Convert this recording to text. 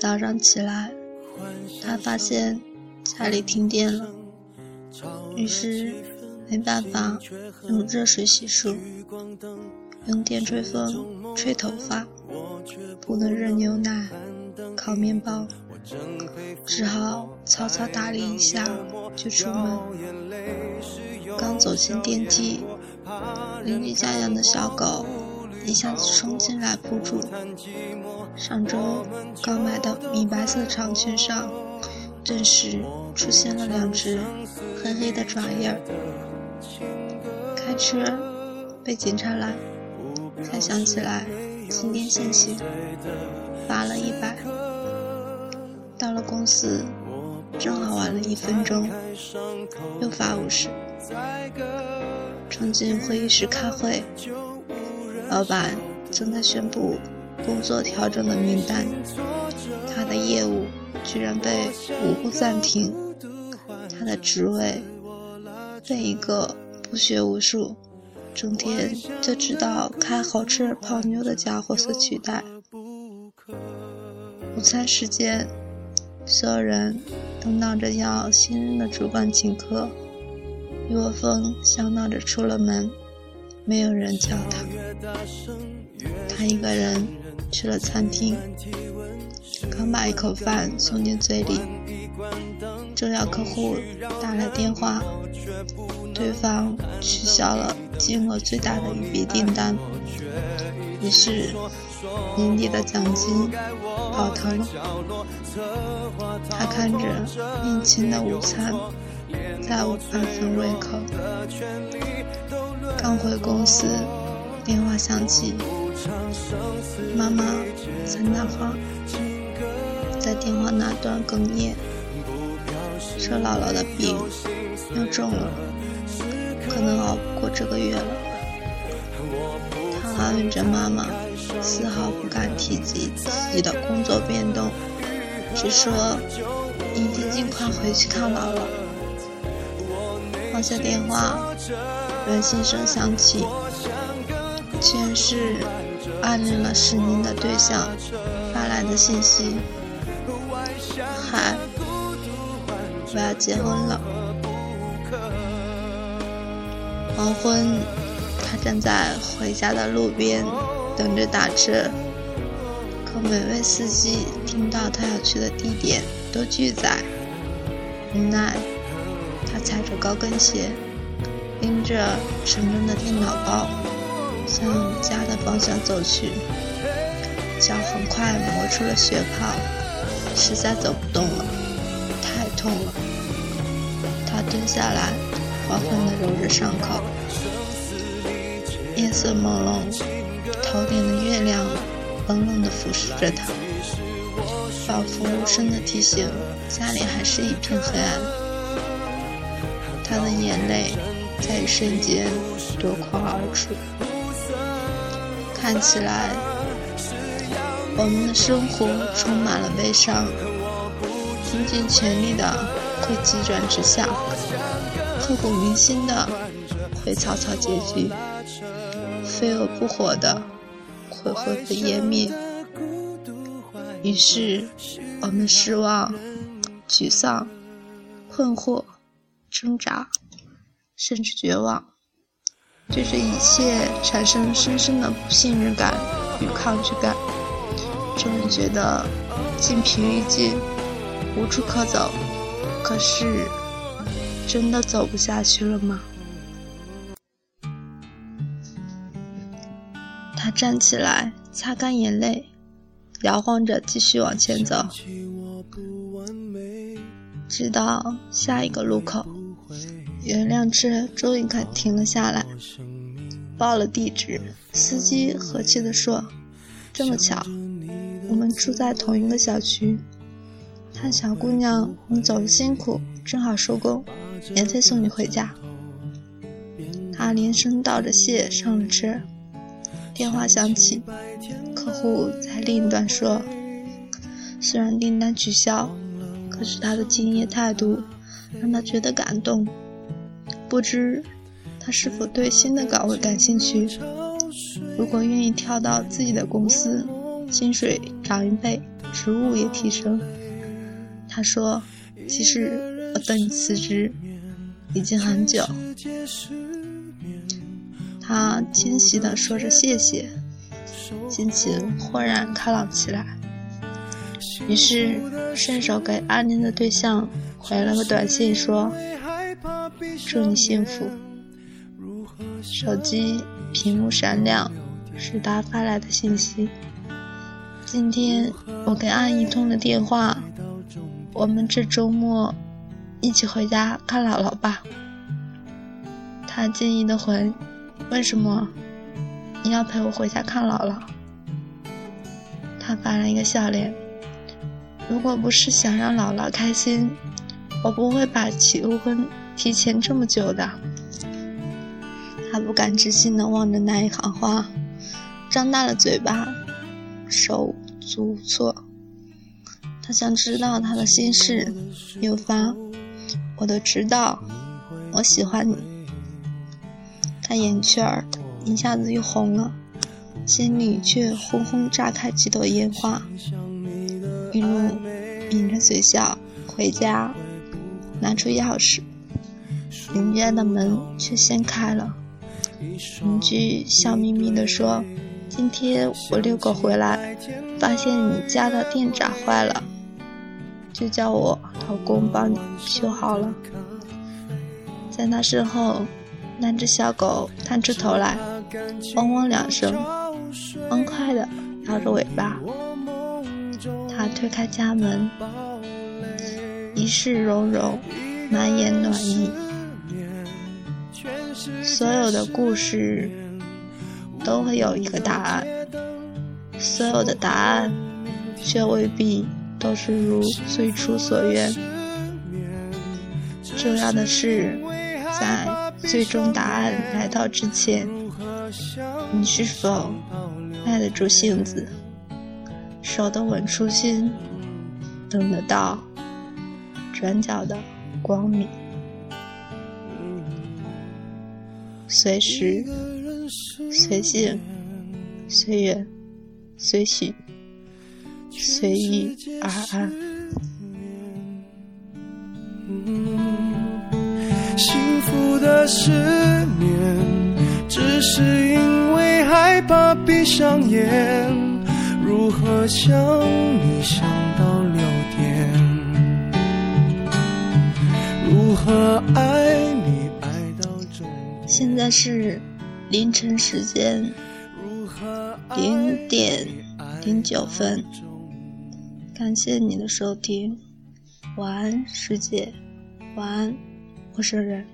早上起来，他发现家里停电了，于是没办法用热水洗漱，用电吹风吹头发，不能热牛奶、烤面包，只好草草打理一下就出门。刚走进电梯，邻居家养的小狗。一下子冲进来扑住，上周刚买的米白色长裙上，顿时出现了两只黑黑的爪印儿。开车被警察拦，才想起来今天限行，罚了一百。到了公司，正好晚了一分钟，又罚五十。冲进会议室开会。老板正在宣布工作调整的名单，他的业务居然被无故暂停，他的职位被一个不学无术、整天就知道开豪车泡妞的家伙所取代。午餐时间，所有人都闹着要新任的主管请客，一窝蜂相闹着出了门。没有人叫他，他一个人去了餐厅，刚把一口饭送进嘴里，正要客户打来电话，对方取消了金额最大的一笔订单，于是年底的奖金泡汤了。他看着面前的午餐，再无半分胃口。刚回公司，电话响起，妈妈在那话，在电话那端哽咽，说姥姥的病又重了，可能熬不过这个月了。他安慰着妈妈，丝毫不敢提及自己的工作变动，只说一定尽快回去看姥姥。放下电话。短信声响起，全是暗恋了十年的对象发来的信息。嗨，我要结婚了。黄昏，他站在回家的路边等着打车，可每位司机听到他要去的地点都拒载，无奈，他踩着高跟鞋。拎着沉重的电脑包，向家的方向走去，脚很快磨出了血泡，实在走不动了，太痛了。他蹲下来，缓缓地揉着伤口。夜色朦胧，头顶的月亮冷冷地俯视着他，仿佛无声地提醒家里还是一片黑暗。他的眼泪。在一瞬间夺眶而出，看起来我们的生活充满了悲伤，拼尽全力的会急转直下，刻骨铭心的会草草结局，飞蛾扑火的会灰飞烟灭。于是，我们失望、沮丧、困惑、挣扎。甚至绝望，对这一切产生深深的不信任感与抗拒感，终于觉得筋疲力尽，无处可走。可是，真的走不下去了吗？站起来，擦干眼泪，摇晃着继续往前走，直到下一个路口。有一辆车终于肯停了下来，报了地址。司机和气地说：“这么巧，我们住在同一个小区。看小姑娘，你走的辛苦，正好收工，免费送你回家。”他连声道着谢，上了车。电话响起，客户在另一端说：“虽然订单取消，可是他的敬业态度让他觉得感动。不知他是否对新的岗位感兴趣？如果愿意跳到自己的公司，薪水涨一倍，职务也提升。他说：“其实我等你辞职已经很久。”他惊喜地说着谢谢，心情豁然开朗起来。于是顺手给暗恋的对象回了个短信说：“祝你幸福。”手机屏幕闪亮，是他发来的信息。今天我跟阿姨通了电话，我们这周末一起回家看姥姥吧。他惊异的回。为什么你要陪我回家看姥姥？他发了一个笑脸。如果不是想让姥姥开心，我不会把求婚提前这么久的。他不敢置信地望着那一行话，张大了嘴巴，手足无措。他想知道他的心事，又发：“我都知道，我喜欢你。”他眼圈一下子又红了，心里却轰轰炸开几朵烟花。一路抿着嘴笑回家，拿出钥匙，邻家的门却先开了。邻居笑眯眯地说：“今天我遛狗回来，发现你家的电闸坏了，就叫我老公帮你修好了。”在他身后。那只小狗探出头来，汪汪两声，欢快地摇着尾巴。他推开家门，一世融融，满眼暖意。所有的故事都会有一个答案，所有的答案却未必都是如最初所愿。重要的是，在。最终答案来到之前，你是否耐得住性子，守得稳初心，等得到转角的光明？随时、随性、随缘、随许、随遇而安。的失眠，只是因为害怕闭上眼。如何想你想到六点？如何爱你爱到终点？现在是凌晨时间零点零九分。感谢你的收听，晚安世界，晚安陌生人。